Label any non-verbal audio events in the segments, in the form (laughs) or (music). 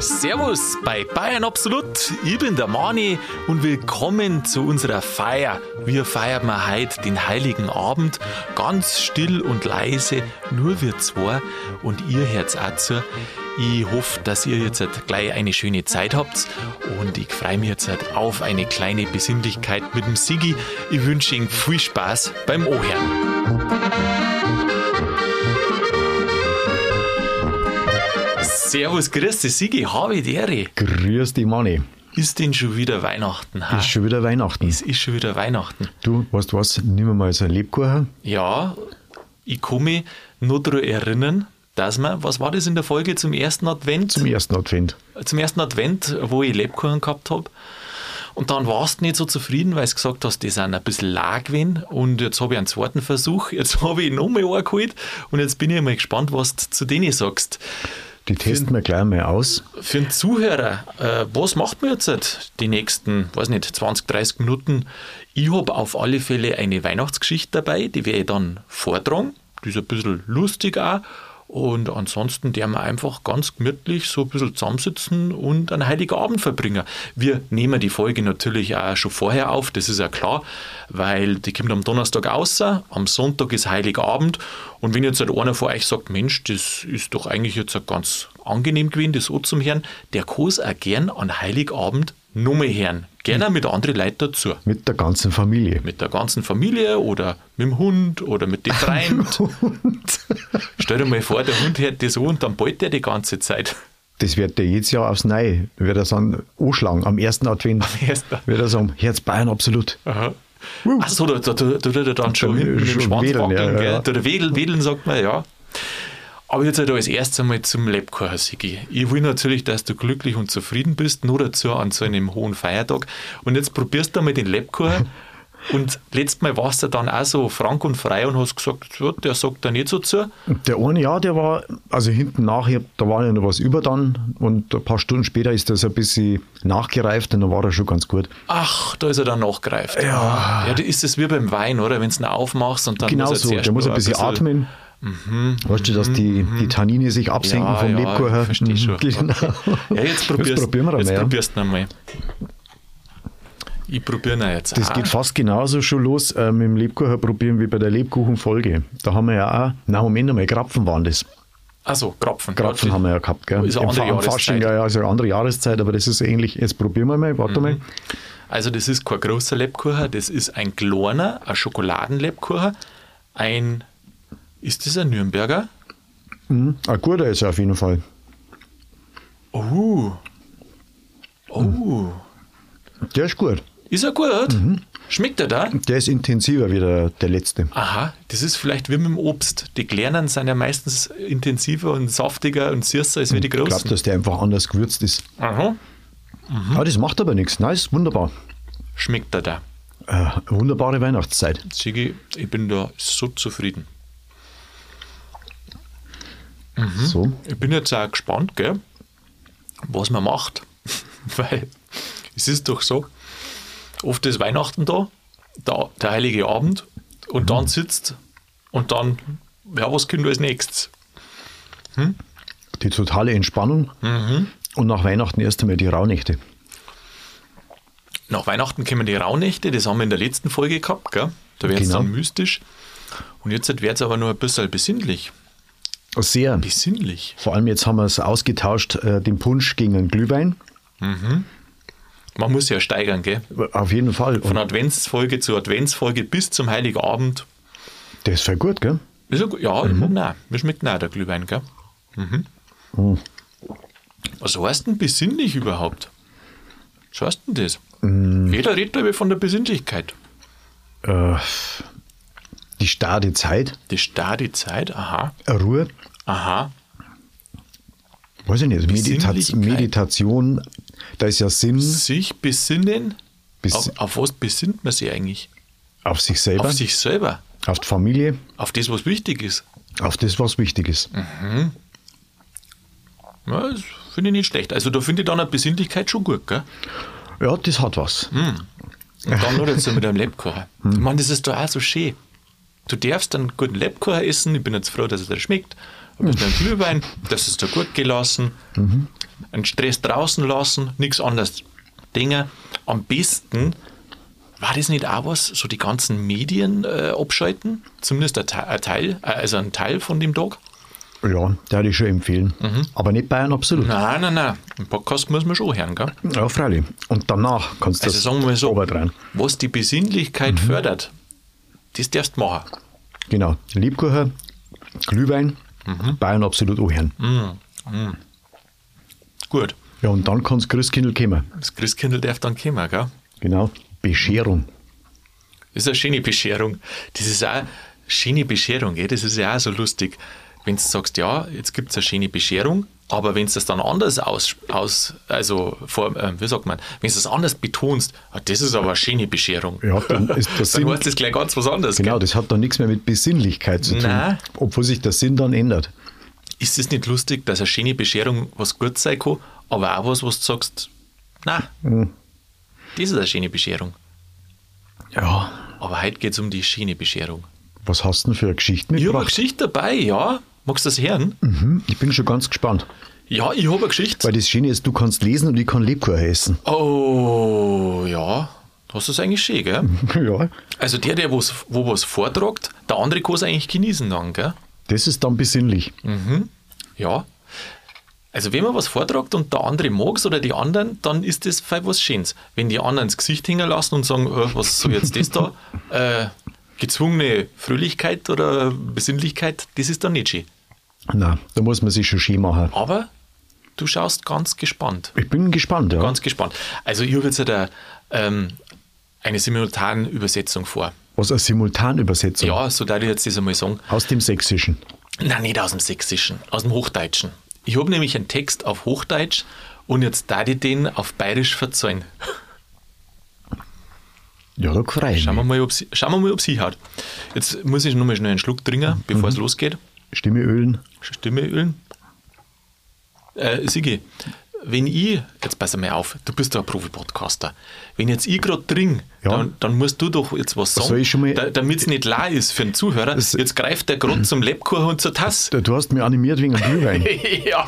Servus bei Bayern Absolut. Ich bin der Mani und willkommen zu unserer Feier. Wir feiern mal heute den Heiligen Abend ganz still und leise, nur wir zwei und ihr hört auch zu. Ich hoffe, dass ihr jetzt gleich eine schöne Zeit habt und ich freue mich jetzt auf eine kleine Besinnlichkeit mit dem Sigi. Ich wünsche Ihnen viel Spaß beim Ohren. Servus, grüß dich, Sigi, habe die Ehre. Grüß dich, Manni. Ist denn schon wieder Weihnachten? Ha? Ist schon wieder Weihnachten. Es ist schon wieder Weihnachten. Du, weißt du was, nehmen wir mal so ein Lebkuchen. Ja, ich kann mich nur daran erinnern, dass wir, was war das in der Folge zum ersten Advent? Zum ersten Advent. Zum ersten Advent, wo ich Lebkuchen gehabt habe. Und dann warst du nicht so zufrieden, weil du gesagt hast, die sind ein bisschen lag gewesen. Und jetzt habe ich einen zweiten Versuch, jetzt (laughs) habe ich nochmal einen geholt. Und jetzt bin ich mal gespannt, was du zu denen sagst. Die testen wir gleich mal aus. Für einen Zuhörer, äh, was macht man jetzt die nächsten, weiß nicht, 20, 30 Minuten? Ich habe auf alle Fälle eine Weihnachtsgeschichte dabei, die werde ich dann vortragen. Die ist ein bisschen lustig auch. Und ansonsten der wir einfach ganz gemütlich so ein bisschen zusammensitzen und einen heiligen Abend verbringen. Wir nehmen die Folge natürlich auch schon vorher auf, das ist ja klar, weil die kommt am Donnerstag aus, am Sonntag ist heiliger Abend. Und wenn jetzt halt einer von euch sagt, Mensch, das ist doch eigentlich jetzt ganz angenehm gewesen, das so zum Herrn, der kann es auch gern an Heiligabend Nummer hören. Gerne mit anderen Leuten dazu. Mit der ganzen Familie. Mit der ganzen Familie oder mit dem Hund oder mit dem Freund. (laughs) Stell dir mal vor, der Hund hört das so und dann ballt der die ganze Zeit. Das wird der jedes Jahr aufs Neue. Wird er sagen, anschlagen am ersten Advent. Am ersten. Wird er sagen, Herz Bayern absolut. Aha. Achso, da tut er dann schon hinten mit dem Schwanz wackeln, ja, ja. Wedeln, wedeln sagt man, ja. Aber jetzt halt als erstes einmal zum Lebkuchen, Sigi. Ich will natürlich, dass du glücklich und zufrieden bist, nur dazu an so einem hohen Feiertag. Und jetzt probierst du einmal den Lebkuchen. (laughs) Und letztes Mal warst du dann auch so frank und frei und hast gesagt, ja, der sagt da nicht so zu. Der eine, ja, der war, also hinten nachher, da war ja noch was über dann und ein paar Stunden später ist das ein bisschen nachgereift und dann war er schon ganz gut. Ach, da ist er dann nachgereift. Ja. Ja, da ist es wie beim Wein, oder? Wenn du ihn aufmachst und dann genau muss er so, der muss ein bisschen, ein bisschen atmen. Mhm, weißt du, dass die, mhm. die Tannine sich absenken ja, vom ja, Lebkuchen? Verstehe schon. (laughs) Genau. Ja, jetzt, probierst, jetzt probieren wir jetzt mal. Probierst du einmal. Ich probiere ihn jetzt Das auch. geht fast genauso schon los äh, mit dem Lebkuchen probieren wie bei der Lebkuchenfolge. Da haben wir ja auch, na Moment einmal, Krapfen waren das. Also Krapfen. Krapfen haben wir ja gehabt, gell? Ist eine andere Jahreszeit. Fasching, ja, ja, ist eine andere Jahreszeit, aber das ist ähnlich. Jetzt probieren wir mal, warte mhm. mal. Also das ist kein großer Lebkuchen, das ist ein kleiner, ein Schokoladenlebkuchen, ein ist das ein Nürnberger? Mhm. Ein guter ist er auf jeden Fall. Oh. Oh. Mhm. Der ist gut. Ist er gut? Mhm. Schmeckt er da? Der ist intensiver wie der, der letzte. Aha, das ist vielleicht wie mit dem Obst. Die kleinen sind ja meistens intensiver und saftiger und süßer als wie die großen. Ich glaube, dass der einfach anders gewürzt ist. Aha. Mhm. Ah, das macht aber nichts. Nice, wunderbar. Schmeckt er da? Äh, wunderbare Weihnachtszeit. Sigi, ich bin da so zufrieden. Mhm. So. Ich bin jetzt auch gespannt, gell, was man macht. (laughs) Weil es ist doch so, oft ist Weihnachten da, da der heilige Abend, und mhm. dann sitzt und dann, ja, was können wir als nächstes? Hm? Die totale Entspannung mhm. und nach Weihnachten erst einmal die Rauhnächte. Nach Weihnachten kommen die Rauhnächte, das haben wir in der letzten Folge gehabt, gell? da wird es genau. dann mystisch. Und jetzt wird es aber nur ein bisschen besinnlich. Sehr. Besinnlich. Vor allem jetzt haben wir es ausgetauscht, äh, den Punsch gegen einen Glühwein. Mhm. Man muss ja steigern, gell? Auf jeden Fall. Von Adventsfolge zu Adventsfolge bis zum Heiligabend. Der ist voll gut, gell? Ist er, ja, mhm. nein, mir schmeckt nein, der Glühwein, gell? Mhm. Mhm. Was heißt denn besinnlich überhaupt? Was heißt denn das? Mhm. Jeder redet aber von der Besinnlichkeit. Äh, die starre Zeit. Die starre Zeit, aha. Ruhe. Aha. Weiß ich nicht. Medita Meditation, da ist ja Sinn. Sich besinnen. Bes auf, auf, was besinnt man sich eigentlich? Auf sich selber. Auf sich selber. Auf die Familie. Auf das, was wichtig ist. Auf das, was wichtig ist. Mhm. Ja, das finde ich nicht schlecht. Also da finde ich dann eine Besinnlichkeit schon gut, gell? Ja, das hat was. Mhm. Und dann nur dazu mit einem Lebkuchen. (laughs) Mhm. Ich meine, das ist doch auch so schön. Du darfst einen guten Lebkuchen essen. Ich bin jetzt froh, dass es dir schmeckt. Ein bisschen (laughs) Glühwein, das ist dir gut gelassen. Mhm. Einen Stress draußen lassen, nichts anderes. Dinge. Am besten war das nicht auch was, so die ganzen Medien äh, abschalten? Zumindest ein, ein Teil, äh, also ein Teil von dem Tag? Ja, der würde ich schon empfehlen. Aber nicht Bayern absolut. Nein, nein, nein. Im Podcast muss man schon hören, gell? Ja, freilich. Und danach kannst du Also das sagen wir so, was die Besinnlichkeit fördert, das darfst du machen. Genau. Lebkuchen, Glühwein, Bayern absolut anhören. Gut. Ja, und dann kann das Christkindl kommen. Das Christkindl darf dann kommen, gell? Genau. Bescherung. Das ist eine schöne Bescherung. Das ist auch eine schöne Bescherung, gell? das ist ja auch so lustig. Wenn du sagst, ja, jetzt gibt es eine schöne Bescherung, aber wenn du das dann anders aus, aus also vor, äh, wie sagt man, wenn du das anders betonst, ah, das ist aber eine schöne Bescherung, Ja, dann ist (laughs) dann Sinn. heißt das gleich ganz was anderes. Genau, Gell? das hat dann nichts mehr mit Besinnlichkeit zu tun. Nein. Obwohl sich der Sinn dann ändert. Ist es nicht lustig, dass eine schöne Bescherung was gut sein kann, aber auch was, was du sagst, na, Mhm. das ist eine schöne Bescherung. Ja. Aber heute geht es um die schöne Bescherung. Was hast du denn für eine Geschichte Ich habe eine mitgebracht? Geschichte dabei, ja. Magst du das hören? Mhm, ich bin schon ganz gespannt. Ja, ich habe eine Geschichte. Weil das Schöne ist, du kannst lesen und ich kann Lebkuchen essen. Oh, ja. Hast du es eigentlich schön, gell? (laughs) ja. Also der, der was, wo was vortragt, der andere kann es eigentlich genießen dann, gell? Das ist dann besinnlich. Ja. Also wenn man was vortragt und der andere mag es oder die anderen, dann ist das voll was Schönes. Wenn die anderen ins Gesicht hängen lassen und sagen, äh, was soll jetzt das da? (laughs) Äh, gezwungene Fröhlichkeit oder Besinnlichkeit, das ist dann nicht schön. Na, da muss man sich schon schön machen. Aber du schaust ganz gespannt. Ich bin gespannt, ja. Ganz gespannt. Also ich habe jetzt eine, ähm, eine Simultanübersetzung vor. Was eine Simultanübersetzung Ja, so darf ich jetzt das einmal sagen. aus dem Sächsischen. Nein, nicht aus dem Sächsischen, aus dem Hochdeutschen. Ich habe nämlich einen Text auf Hochdeutsch und jetzt darf ich den auf Bayerisch verzeihen. Ja, da freue ich Schauen wir mich. mal, ob sie, schauen wir mal, ob sie hat. Jetzt muss ich nochmal schnell einen Schluck trinken, bevor es losgeht. Stimme ölen. Stimme ölen. Äh, Sigi, wenn ich, jetzt pass mal auf, du bist ja ein Profi-Podcaster. Wenn jetzt ich gerade trinke, Ja. dann, dann musst du doch jetzt was sagen, ich schon mal- da, damit es nicht leer ist für den Zuhörer. Jetzt greift der gerade zum Lebkuchen und zur Tasse. Du hast mich animiert wegen dem Glühwein. (laughs) ja,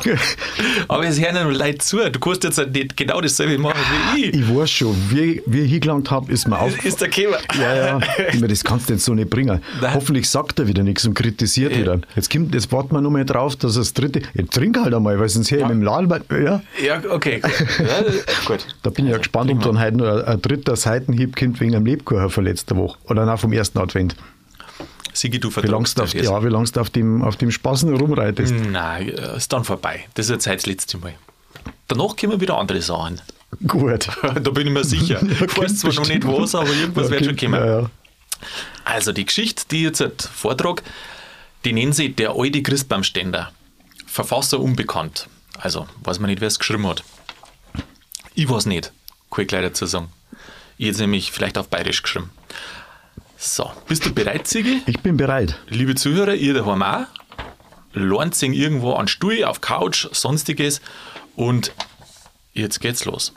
aber es hören ja noch Leute zu. Du kannst jetzt nicht genau dasselbe machen wie ich. Ich weiß schon, wie, wie ich hingelangt habe, ist mir auf. Ist der Käfer. Ja, ja, ich meine, das kannst du jetzt so nicht bringen. Nein. Hoffentlich sagt er wieder nichts und kritisiert Ja. wieder. Jetzt, kommt, jetzt warten wir nur mal drauf, dass das dritte. Ja, trink halt einmal, weil sonst her Ja. mit dem Laden. Ja, Ja, okay. Gut. (laughs) Ja, gut. da bin ich ja gespannt, ob dann heute noch ein, ein dritter Seitenhieb kommt wegen einem Lebkuchen von letzter Woche. Oder nach vom ersten Advent. Sigi, du lange du auf, das. ja, wie lang's du auf dem, auf dem Spaßen rumreitest. Nein, äh, ist dann vorbei. Das ist jetzt heute das letzte Mal. Danach kommen wieder andere Sachen. Gut. (laughs) da bin ich mir sicher. (laughs) Ich weiß zwar noch nicht was, aber irgendwas wird schon kommen. Ja, ja. Also die Geschichte, die ich jetzt vortrage, die nennen sie Der alte Christbaumständer. Verfasser unbekannt. Also weiß man nicht, wer es geschrieben hat. Ich weiß nicht, kann ich gleich dazu sagen. Es nämlich vielleicht auf Bayerisch geschrieben. So, bist du bereit, Sigi? Ich bin bereit. Liebe Zuhörer, ihr daheim auch, lernt sich irgendwo an Stuhl, auf Couch, sonstiges und jetzt geht's los.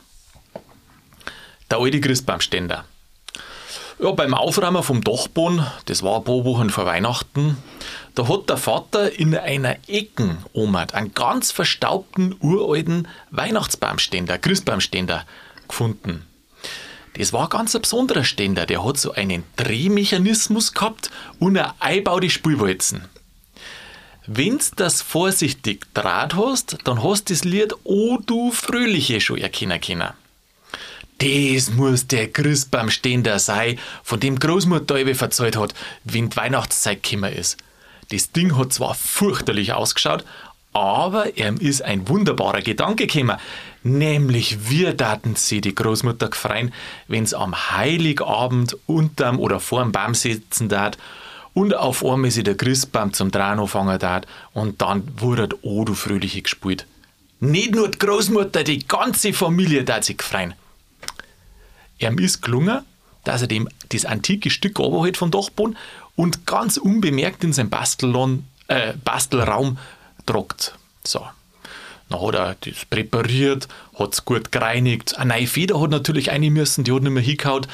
Der alte Christbaumständer. Ja, beim Aufräumen vom Dachboden, das war ein paar Wochen vor Weihnachten, da hat der Vater in einer Ecken Omat einen ganz verstaubten, uralten Weihnachtsbaumständer, Christbaumständer gefunden. Das war ganz ein besonderer Ständer, der hat so einen Drehmechanismus gehabt und eine einbaute Spülwalzen. Wenn's das vorsichtig draht hast, dann hast das Lied O du Fröhliche schon erkennen können. Das muss der Christbaumständer sein, von dem Großmutter verzeiht hat, wenn die Weihnachtszeit gekommen ist. Das Ding hat zwar fürchterlich ausgeschaut, aber ihm ist ein wunderbarer Gedanke gekommen. Nämlich, wir daten sie die Großmutter gefreien, wenn's am Heiligabend unterm oder vorm Baum sitzen dat und auf einmal sie der Christbaum zum Drehen anfangen dat und dann wurde O du Fröhliche gespielt. Nicht nur die Großmutter, die ganze Familie dat sich gefreien. Ihm ist gelungen, dass er dem, das antike Stück runterholt vom Dachboden und ganz unbemerkt in seinen äh, Bastelraum tragt. So. Dann hat er das präpariert, hat es gut gereinigt. Eine neue Feder hat natürlich rein müssen, die hat nicht mehr hingehauen.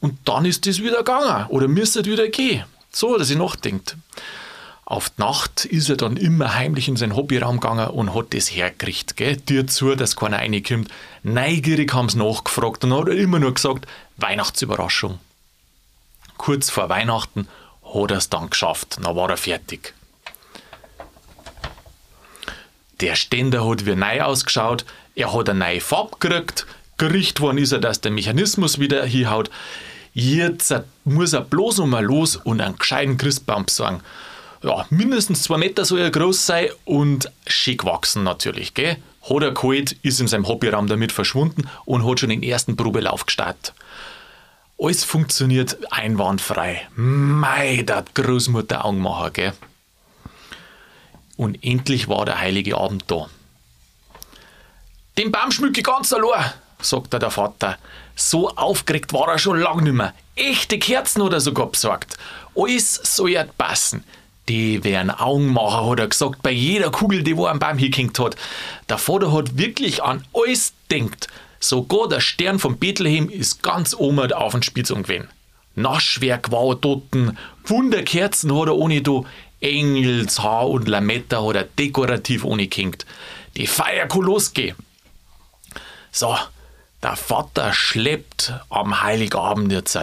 Und dann ist das wieder gegangen oder müsste wieder gehen. So hat er sich nachdenkt. Auf die Nacht ist er dann immer heimlich in seinen Hobbyraum gegangen und hat das hergekriegt. Gell? Dir zu, dass keiner reinkommt. Neugierig haben sie nachgefragt und hat er immer nur gesagt, Weihnachtsüberraschung. Kurz vor Weihnachten hat er es dann geschafft. Dann war er fertig. Der Ständer hat wie neu ausgeschaut, er hat eine neue Farbe gekriegt, gericht worden ist er, dass der Mechanismus wieder hinhaut. Jetzt muss er bloß nochmal los und einen gescheiten Christbaum besorgen. Ja, mindestens zwei Meter soll er groß sein und schick wachsen natürlich, gell? Hat er geholt, ist in seinem Hobbyraum damit verschwunden und hat schon den ersten Probelauf gestartet. Alles funktioniert einwandfrei. Mei, der Großmutter Augenmacher, gell? Und endlich war der heilige Abend da. Den Baum schmücke ich ganz allein, sagte der Vater. So aufgeregt war er schon lang nicht mehr. Echte Kerzen hat er sogar besorgt. Alles soll ja passen. Die wären Augenmacher, hat er gesagt, bei jeder Kugel, die wo am Baum hingehängt hat. Der Vater hat wirklich an alles denkt. Sogar der Stern von Bethlehem ist ganz oben auf dem Spitzung gewesen. Naschwerk war dort, Wunderkerzen hat er ohne do, Engelshaar und Lametta hat er dekorativ ohne gehängt. Die Feier kann. So, der Vater schleppt am Heiligabend jetzt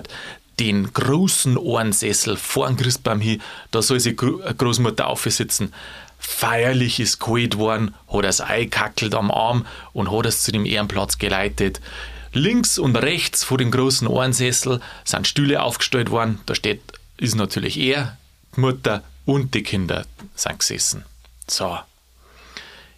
den großen Ohrensessel vor dem Christbaum hin, da soll sich Großmutter aufsitzen. Feierlich ist kalt worden, hat das Ei kackelt am Arm und hat es zu dem Ehrenplatz geleitet. Links und rechts vor dem großen Ohrensessel sind Stühle aufgestellt worden. Da steht, ist natürlich er, Mutter und die Kinder sind gesessen. So.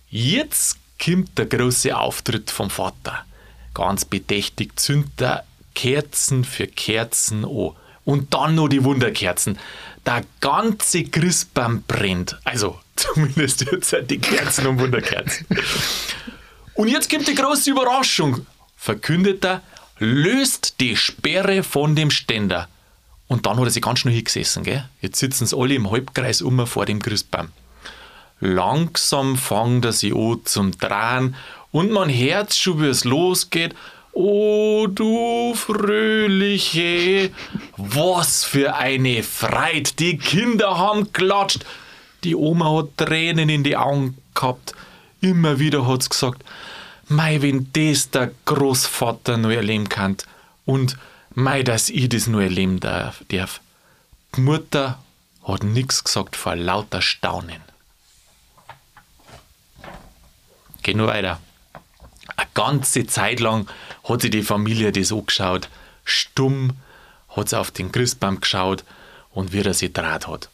Jetzt kommt der große Auftritt vom Vater. Ganz bedächtig zündet er Kerzen für Kerzen an. Und dann noch die Wunderkerzen. Der ganze Christbaum brennt. Also (laughs) zumindest jetzt die Kerzen und Wunderkerzen. Und jetzt kommt die große Überraschung. Verkündet er, löst die Sperre von dem Ständer. Und dann hat er sich ganz schnell hingesessen. Gell? Jetzt sitzen sie alle im Halbkreis um vor dem Christbaum. Langsam fängt er sich an zum Drehen und man hört schon, wie es losgeht. O du Fröhliche, was für eine Freit, die Kinder haben klatscht. Die Oma hat Tränen in die Augen gehabt. Immer wieder hat sie gesagt, mei, wenn das der Großvater nur erleben kann und mei, dass ich das nur erleben darf. Die Mutter hat nichts gesagt vor lauter Staunen. Geh nur weiter. Eine ganze Zeit lang hat sich die Familie das angeschaut. Stumm hat sie auf den Christbaum geschaut und wie er sich draht hat.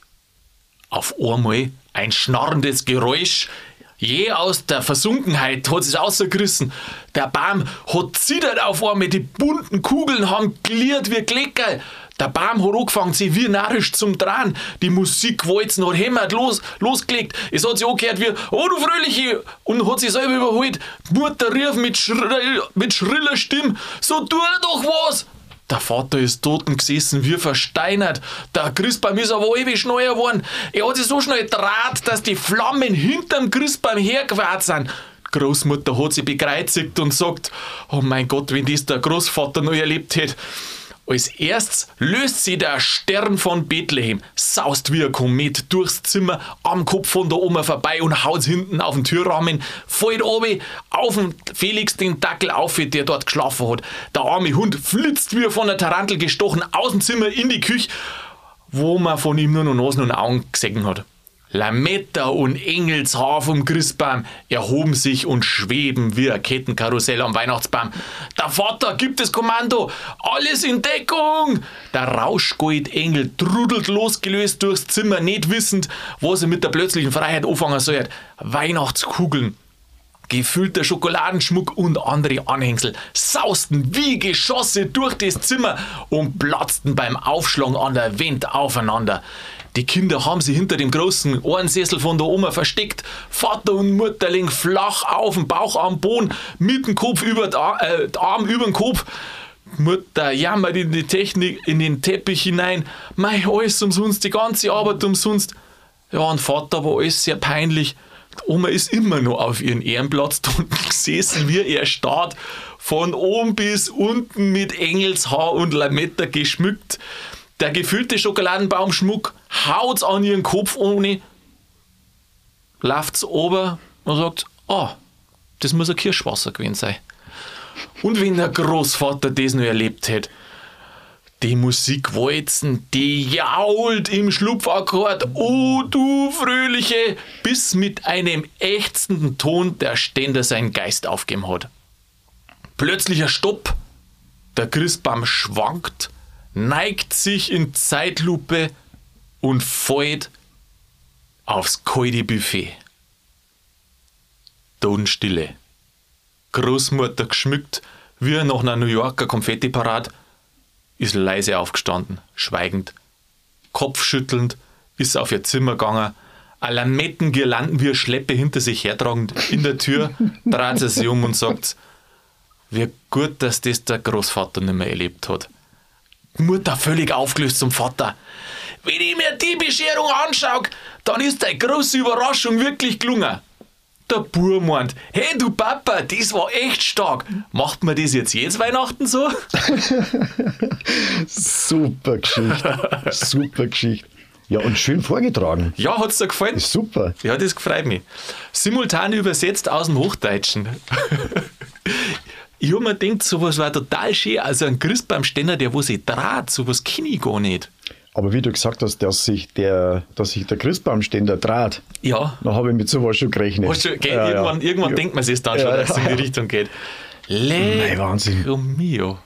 Auf einmal ein schnarrendes Geräusch. Je aus der Versunkenheit hat es ausgerissen. Der Baum hat zittert auf einmal, die bunten Kugeln haben gliert wie Kleckerl. Der Baum hat angefangen, sich wie narrisch zum Drehen. Die Musikwalzen hat hämmert los, losgelegt. Es hat sich angehört wie, oh du Fröhliche, und hat sich selber überholt. Mutter rief mit, schrill, mit schriller Stimme, so tu doch was. Der Vater ist toten gesessen, wie versteinert. Der Christbaum ist aber ewig schneller geworden. Er hat sich so schnell draht, dass die Flammen hinterm Christbaum hergewartet sind. Großmutter hat sich bekreuzigt und sagt, oh mein Gott, wenn das der Großvater noch erlebt hätte. Als erstes löst sie der Stern von Bethlehem, saust wie ein Komet durchs Zimmer am Kopf von der Oma vorbei und haut hinten auf den Türrahmen, fällt oben auf den Felix den Dackel auf, der dort geschlafen hat. Der arme Hund flitzt wie von der Tarantel gestochen aus dem Zimmer in die Küche, wo man von ihm nur noch Nasen und Augen gesehen hat. Lametta und Engelshaar vom Christbaum erhoben sich und schweben wie ein Kettenkarussell am Weihnachtsbaum. Der Vater gibt das Kommando, alles in Deckung! Der Rauschgoldengel trudelt losgelöst durchs Zimmer, nicht wissend, was er mit der plötzlichen Freiheit anfangen soll. Weihnachtskugeln, gefüllter Schokoladenschmuck und andere Anhängsel sausten wie Geschosse durch das Zimmer und platzten beim Aufschlagen an der Wand aufeinander. Die Kinder haben sie hinter dem großen Ohrensessel von der Oma versteckt. Vater und Mutter liegen flach auf dem Bauch am Boden, mit dem Kopf über den äh, Arm über den Kopf. Mutter jammert in die Technik, in den Teppich hinein. Mei, alles umsonst, die ganze Arbeit umsonst. Ja, und Vater war alles sehr peinlich. Die Oma ist immer noch auf ihren Ehrenplatz (laughs) unten gesessen, wie er starrt, von oben bis unten mit Engelshaar und Lametta geschmückt. Der gefüllte Schokoladenbaumschmuck haut's an ihren Kopf ohne, läuft's ober und sagt, oh, das muss ein Kirschwasser gewesen sein. Und wenn der Großvater das noch erlebt hätte, die Musik walzen, die jault im Schlupfakkord, oh du Fröhliche, bis mit einem ächzenden Ton der Ständer seinen Geist aufgeben hat. Plötzlicher Stopp, der Christbaum schwankt, neigt sich in Zeitlupe und fällt aufs kalte Buffet. Totenstille. Großmutter geschmückt, wie nach einer New Yorker Konfettiparade, ist leise aufgestanden, schweigend. Kopfschüttelnd ist auf ihr Zimmer gegangen, Alamettengirlanden wie eine Schleppe hinter sich hertragend. In der Tür dreht sie sich um und sagt, wie gut, dass das der Großvater nicht mehr erlebt hat. Mutter völlig aufgelöst zum Vater. Wenn ich mir die Bescherung anschaue, dann ist deine große Überraschung wirklich gelungen. Der Bur meint, hey du Papa, das war echt stark. Macht man das jetzt jedes Weihnachten so? (laughs) Super Geschichte. Super Geschichte. Ja, und schön vorgetragen. Ja, hat's dir gefallen? Ist super. Ja, das gefreut mich. Simultan übersetzt aus dem Hochdeutschen. Ich habe mir gedacht, sowas war total schön. Also ein Christbaumständer, der wo sich draht, sowas kenne ich gar nicht. Aber wie du gesagt hast, dass sich der, dass sich der Christbaumständer draht, Ja, da habe ich mit sowas schon gerechnet. Hast du, gell, Ja, ja. irgendwann, irgendwann Ja. denkt man sich dann schon, dass es in die Richtung geht. Nein, Wahnsinn. Mio.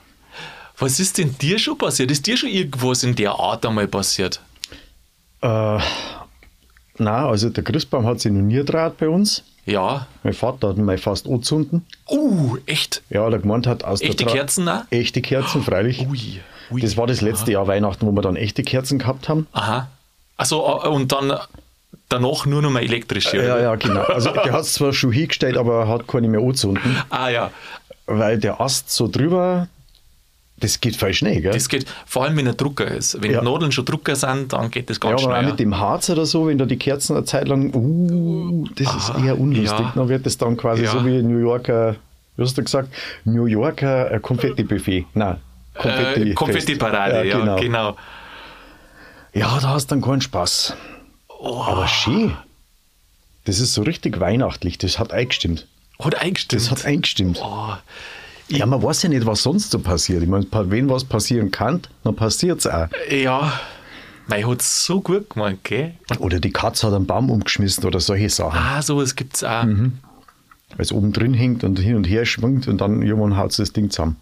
Was ist denn dir schon passiert? Ist dir schon irgendwas in der Art einmal passiert? Äh, nein, also der Christbaum hat sich noch nie draht bei uns. Ja. Mein Vater hat mal fast angezündet. Uh, echt? Ja, der gemeint hat aus Echte der Tra- Kerzen auch? Echte Kerzen, freilich. Ui. ui. Das war das letzte Jahr Weihnachten, wo wir dann echte Kerzen gehabt haben. Aha. Also und dann danach nur noch mal elektrische. Ja, oder? ja, genau. Also der hat es zwar schon hingestellt, aber er hat keine mehr angezündet, Ah ja. weil der Ast so drüber, das geht voll schnell, gell? Das geht, vor allem wenn ein Drucker ist. Wenn Ja. die Nadeln schon Drucker sind, dann geht das ja, ganz aber auch schnell. mit dem Harz oder so, wenn da die Kerzen eine Zeit lang, uh, das ist Ah, eher unlustig. ja. Dann wird das dann quasi Ja. so wie New Yorker, wie hast du gesagt, New Yorker äh, Konfetti-Buffet. Nein, Konfetti. äh, Konfetti-Parade, ja, genau. genau. Ja, da hast du dann keinen Spaß. Oh. Aber schön. Das ist so richtig weihnachtlich. Das hat eingestimmt. Hat eingestimmt. Das hat eingestimmt. oh, Ja, man weiß ja nicht, was sonst so passiert. Ich meine, wenn was passieren kann, dann passiert es auch. ja, mein hat so gut gemeint, gell? Oder die Katze hat einen Baum umgeschmissen oder solche Sachen. Ah, sowas gibt es auch. Mhm. Weil es oben drin hängt und hin und her schwingt und dann irgendwann haut das Ding zusammen.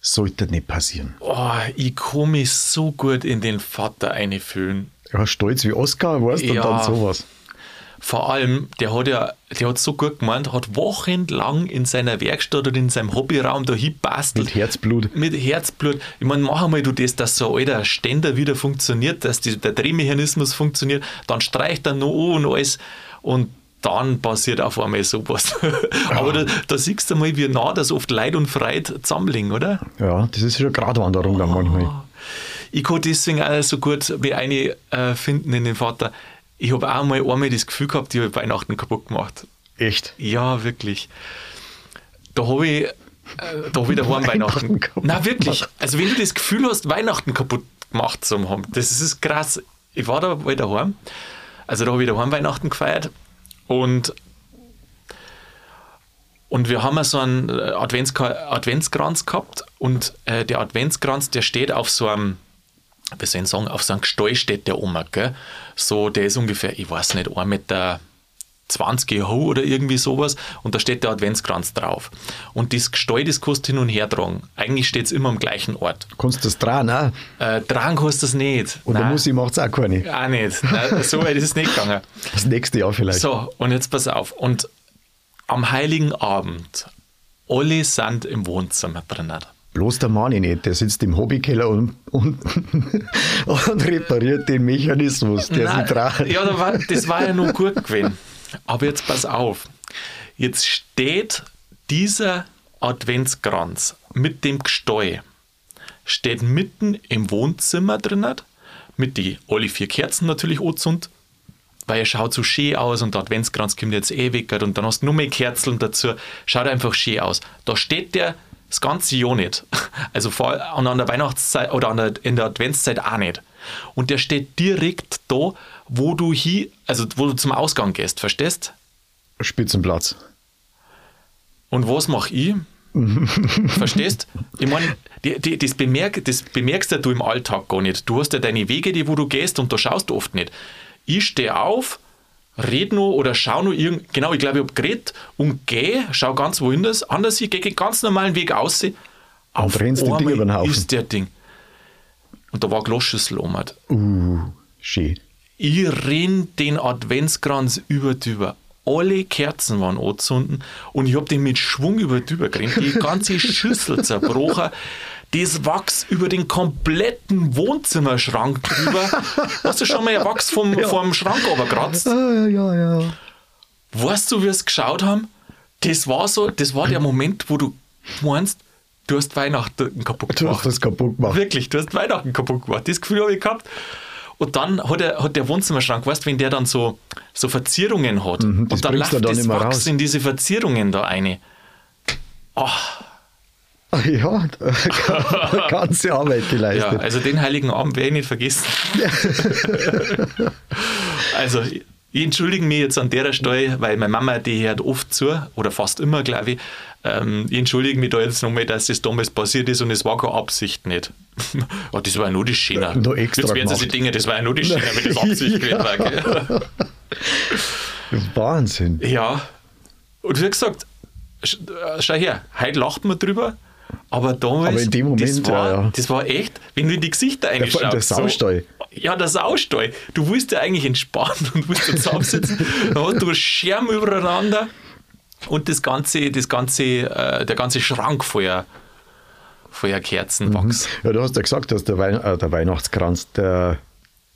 Sollte nicht passieren. Oh, ich kann mich so gut in den Vater einfühlen. Ja, stolz wie Oscar, weißt du, Ja. und dann sowas. Vor allem, der hat ja, der hat so gut gemeint, hat wochenlang in seiner Werkstatt oder in seinem Hobbyraum da hinbastelt. Mit Herzblut. Mit Herzblut. Ich meine, mach einmal du das, dass so ein alter Ständer wieder funktioniert, dass die, der Drehmechanismus funktioniert, dann streicht er noch an und alles und dann passiert auf einmal sowas. (laughs) Aber da, da siehst du mal, wie nah das oft Leid und Freude zusammenliegen, oder? Ja, das ist schon eine Gratwanderung dann manchmal. Ich kann deswegen auch so gut wie eine äh, finden in den Vater. Ich habe auch mal einmal das Gefühl gehabt, ich habe Weihnachten kaputt gemacht. Echt. Ja, wirklich. Da habe ich, äh, da hab ich daheim Weihnachten Na wirklich. Also wenn du das Gefühl hast, Weihnachten kaputt gemacht zu haben, das ist krass. Ich war da mal daheim. Also da habe ich daheim Weihnachten gefeiert und und wir haben so einen Adventska Adventskranz gehabt und äh, der Adventskranz, der steht auf so einem, wie soll ich sagen, auf so einem Gestell steht der oben, gell? So, der ist ungefähr, ich weiß nicht, 1,20 Meter 20 hoch oder irgendwie sowas und da steht der Adventskranz drauf. Und das Gestell, das kannst du hin und her tragen. Eigentlich steht es immer am gleichen Ort. Kannst du das dran, auch? Äh, tragen kannst du es nicht. Und der Nein, Musi macht es auch keine. Auch nicht. Nein, so weit ist es nicht gegangen. Das nächste Jahr vielleicht. So, und jetzt pass auf. Und am Heiligen Abend, alle sind im Wohnzimmer drinnen. Bloß der Mani nicht, der sitzt im Hobbykeller und, und, (laughs) und repariert den Mechanismus, der Nein, dreht. Ja, da war, das war ja nur gut gewesen. Aber jetzt pass auf. Jetzt steht dieser Adventskranz mit dem Gesteu, steht mitten im Wohnzimmer drinnen, mit die alle vier Kerzen natürlich angezündet, weil er schaut so schön aus und der Adventskranz kommt jetzt eh weg und dann hast du nur mehr Kerzen dazu. Schaut einfach schön aus. Da steht der Das ganze Jahr nicht. Also vor, an der Weihnachtszeit oder der, in der Adventszeit auch nicht. Und der steht direkt da, wo du hier, also wo du zum Ausgang gehst, verstehst? Spitzenplatz. Und was mache ich? (laughs) Verstehst? Ich meine, das, bemerk, das bemerkst ja du im Alltag gar nicht. Du hast ja deine Wege, die wo du gehst und da schaust du oft nicht. Ich stehe auf, red nur oder schau nur irgend, genau, ich glaube, ich habe geredet und gehe, schau ganz woanders, anders, ich gehe den ganz normalen Weg aus. Auf rennst die Dinge über den Haufen. ist der Ding. Und da war Gloschüssel um. Uh, schön. Ich renn den Adventskranz über drüber. Alle Kerzen waren angezündet und ich hab den mit Schwung über gerannt. Die ganze (laughs) Schüssel zerbrochen. Das Wachs über den kompletten Wohnzimmerschrank drüber. Hast du schon mal Wachs vom, Ja. vom Schrank runtergekratzt? Ah, ja, ja. Weißt du, wie wir es geschaut haben? Das war so, das war der Moment, wo du meinst, du hast Weihnachten kaputt Du hast gemacht. das kaputt gemacht. Wirklich, du hast Weihnachten kaputt gemacht. Das Gefühl habe ich gehabt. Und dann hat, er, hat der Wohnzimmerschrank, weißt du, wenn der dann so, so Verzierungen hat Mhm, und dann läuft dann das Wachs raus. in diese Verzierungen da rein. Ah, (laughs) Ja, ganze Arbeit Ja, geleistet. also den heiligen Abend werde ich nicht vergessen. (laughs) also ich entschuldige mich jetzt an der Stelle, weil meine Mama, die hört oft zu, oder fast immer, glaube ich. Ähm, ich entschuldige mich da jetzt nochmal, dass das damals passiert ist und es war keine Absicht nicht. (laughs) oh, das war ja nur die Schöne. Nur extra jetzt werden sie sich gemacht. denken, das war ja nur die Schöne, wenn das (laughs) Absicht gewesen war. (laughs) Wahnsinn. Ja. Und wie gesagt, äh, schau her, heute lacht man drüber, aber damals, Aber in dem Moment, das, war, ja, ja. das war echt, wenn du in die Gesichter reinschaust. der Saustall. So, ja, der Saustall. Du willst ja eigentlich entspannen (laughs) und willst da zusammensitzen. da hast du einen Schirm übereinander und das ganze, das ganze, äh, der ganze Schrank voller, voller Kerzenwachs. Ja, du hast ja gesagt, dass der, Wein äh, der Weihnachtskranz, der,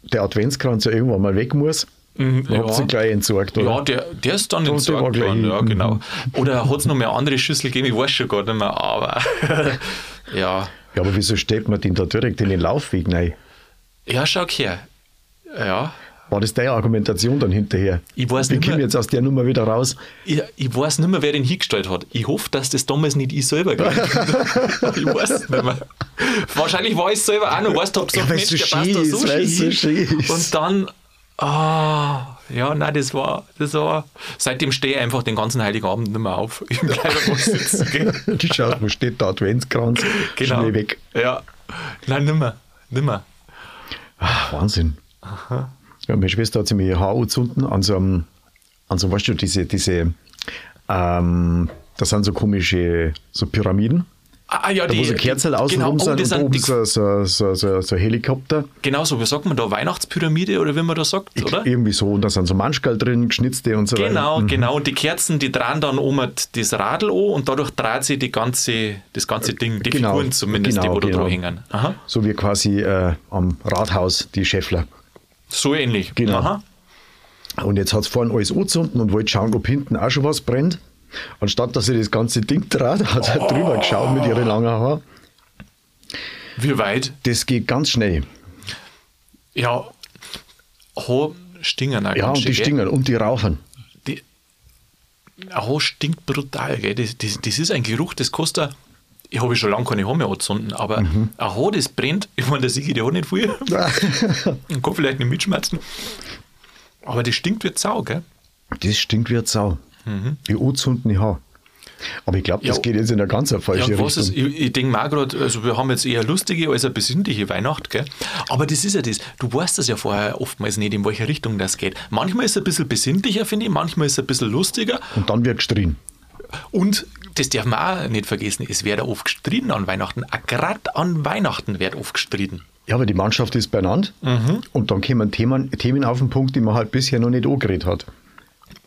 der Adventskranz ja irgendwann mal weg muss. Mhm, Dann habt ihn gleich entsorgt, oder? Ja, der, der ist dann entsorgt worden, ja, genau. Oder hat es noch mehr andere Schüssel gegeben, ich weiß schon gar nicht mehr, aber (laughs) ja. Ja, aber wieso stellt man den da direkt in den Laufweg rein? Ja, schau her. Ja, War das deine Argumentation dann hinterher? Ich weiß Wie nicht komme mehr. ich jetzt aus der Nummer wieder raus? ich, ich weiß nicht mehr, wer den hingestellt hat. Ich hoffe, dass das damals nicht ich selber (laughs) gewesen bin. Ich weiß es nicht mehr. Wahrscheinlich war ich es selber auch noch. Weißt du, hab gesagt, Ja, Mensch, so der passt da so schön. Und dann, ah, ja, nein, das war, das war, seitdem stehe ich einfach den ganzen Heiligen Abend nicht mehr auf. Im Kleiderbox sitzen. Gell? (laughs) Du schaust, wo steht der Adventskranz? Genau. Schnell weg. Ja, nein, nimmer, nimmer. Ach, Wahnsinn. Ja, meine Schwester hat sich mir ihr Haar angezündet an so einem, an so, weißt du, diese, diese, ähm, das sind so komische, so Pyramiden, Ah, ja, da wo so Kerzen außen genau, rum oh, sind und sind oben die, so, so, so, so, Helikopter. genau so, wie sagt man da, Weihnachtspyramide oder wie man da sagt, oder? Irgendwie so, und da sind so Manschgal drin, geschnitzte und so Genau, weiter. Mhm. genau. Und die Kerzen, die drehen dann um das Radl an und dadurch dreht sich die ganze, das ganze Ding, die Genau, Figuren zumindest, genau, die wo da genau. dran hängen. Aha. So wie quasi äh, am Rathaus die Schäffler. So ähnlich. Genau. Aha. Und jetzt hat es vorne alles angezündet und wollte schauen, ob hinten auch schon was brennt. Anstatt dass sie das ganze Ding dreht, hat sie halt drüber geschaut mit ihren langen Haaren. Wie weit? Das geht ganz schnell. Ja, Haar stingen auch Ja, ganz und die stingen und die rauchen. Die, Haar stinkt brutal. Gell? Das, das, das ist ein Geruch, das kostet. Ich habe schon lange keine Haare mehr angezündet, aber Mhm. ein Haar, das brennt. (laughs) Ich meine, der Sigi, der hat nicht viel. (laughs) und kann vielleicht nicht mitschmerzen. Aber das stinkt wie Sau, gell? Das stinkt wie eine Sau. Die anzündende Haar. Aber ich glaube, das Mhm. Ja. geht jetzt in eine ganz falsche Ja, was Richtung. ist, ich, ich denke mal gerade, also wir haben jetzt eher lustige als eine besinnliche Weihnacht, gell? Aber das ist ja das, du weißt das ja vorher oftmals nicht, in welche Richtung das geht. Manchmal ist es ein bisschen besinnlicher, finde ich, manchmal ist es ein bisschen lustiger. und dann wird gestrien. Und das darf man auch nicht vergessen, es wird oft gestritten an Weihnachten. Auch Gerade an Weihnachten wird oft gestritten. Ja, aber die Mannschaft ist beieinander Mhm. und dann kommen Themen, Themen auf den Punkt, die man halt bisher noch nicht angeredet hat.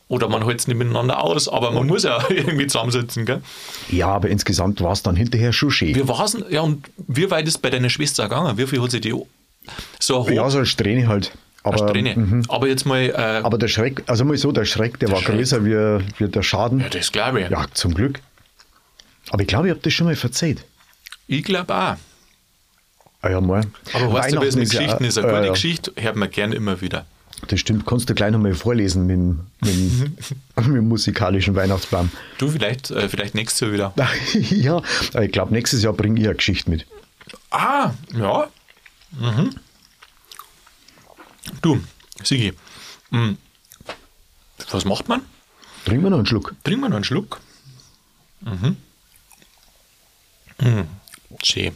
Oder man hält es nicht miteinander aus, aber man muss ja (laughs) irgendwie zusammensitzen, gell? Ja, aber insgesamt war es dann hinterher schon schön. Wie war's denn, ja, und wie weit ist bei deiner Schwester gegangen? Wie viel hat sie die so hoch ja, so eine Strähne halt. Aber, mhm. Aber jetzt mal, äh, aber der Schreck, also mal so, der Schreck, der, war Schreck. größer wie, wie der Schaden. ja, das glaube ich. Ja, zum Glück. Aber ich glaube, ich habe das schon mal verzeiht. Ich glaube auch. Ah ja, mal. Aber weißt du, wie es mit ja- Geschichten ist? Eine äh, gute ja. Geschichte hört man gern immer wieder. Das stimmt, kannst du gleich nochmal vorlesen mit, dem- mit, (laughs) mit dem musikalischen Weihnachtsbaum. Du vielleicht, äh, vielleicht nächstes Jahr wieder. (laughs) ja, aber ich glaube, nächstes Jahr bringe ich eine Geschichte mit. Ah, ja. Mhm. Du, Sigi, mm, was macht man? Trinken wir noch einen Schluck. Trinken wir noch einen Schluck. Mhm. Mhm. Schön.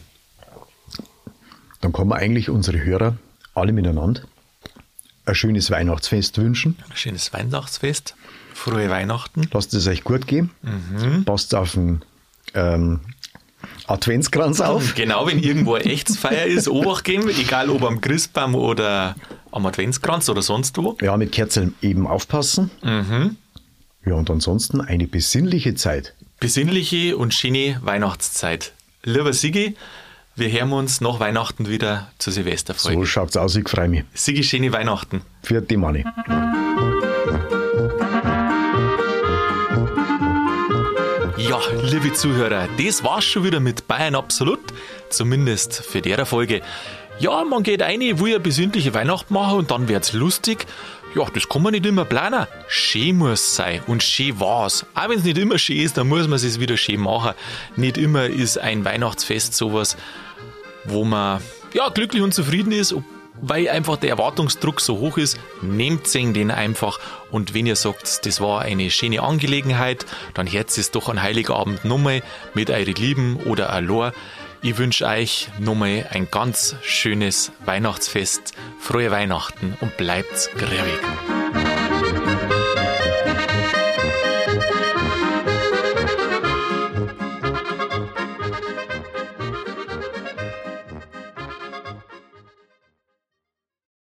Dann kann man eigentlich unsere Hörer alle miteinander ein schönes Weihnachtsfest wünschen. Ein schönes Weihnachtsfest. Frohe Weihnachten. Lasst es euch gut gehen. Mhm. Passt auf den ähm, Adventskranz auf. (laughs) Genau, wenn irgendwo eine Echtsfeier ist, Obacht geben, egal ob am Christbaum oder am Adventskranz oder sonst wo. Ja, mit Kerzen eben aufpassen. Mhm. Ja, und ansonsten eine besinnliche Zeit. Besinnliche und schöne Weihnachtszeit. Lieber Sigi, wir hören uns nach Weihnachten wieder zur Silvesterfolge. So schaut's aus, ich freue mich. Sigi, schöne Weihnachten. Für die Manni. Ja, liebe Zuhörer, das war's schon wieder mit Bayern Absolut, zumindest für der Folge. Ja, man geht ein, will eine besinnliche Weihnacht machen und dann wird's lustig. Ja, das kann man nicht immer planen. Schön muss sein und schön war's. Auch wenn es nicht immer schön ist, dann muss man es wieder schön machen. Nicht immer ist ein Weihnachtsfest sowas, wo man ja, glücklich und zufrieden ist, weil einfach der Erwartungsdruck so hoch ist, nehmt den einfach und wenn ihr sagt, das war eine schöne Angelegenheit, dann hört es doch an Heiligabend nochmal mit euren Lieben oder allein. Ich wünsche euch nochmal ein ganz schönes Weihnachtsfest, frohe Weihnachten und bleibt gräbig.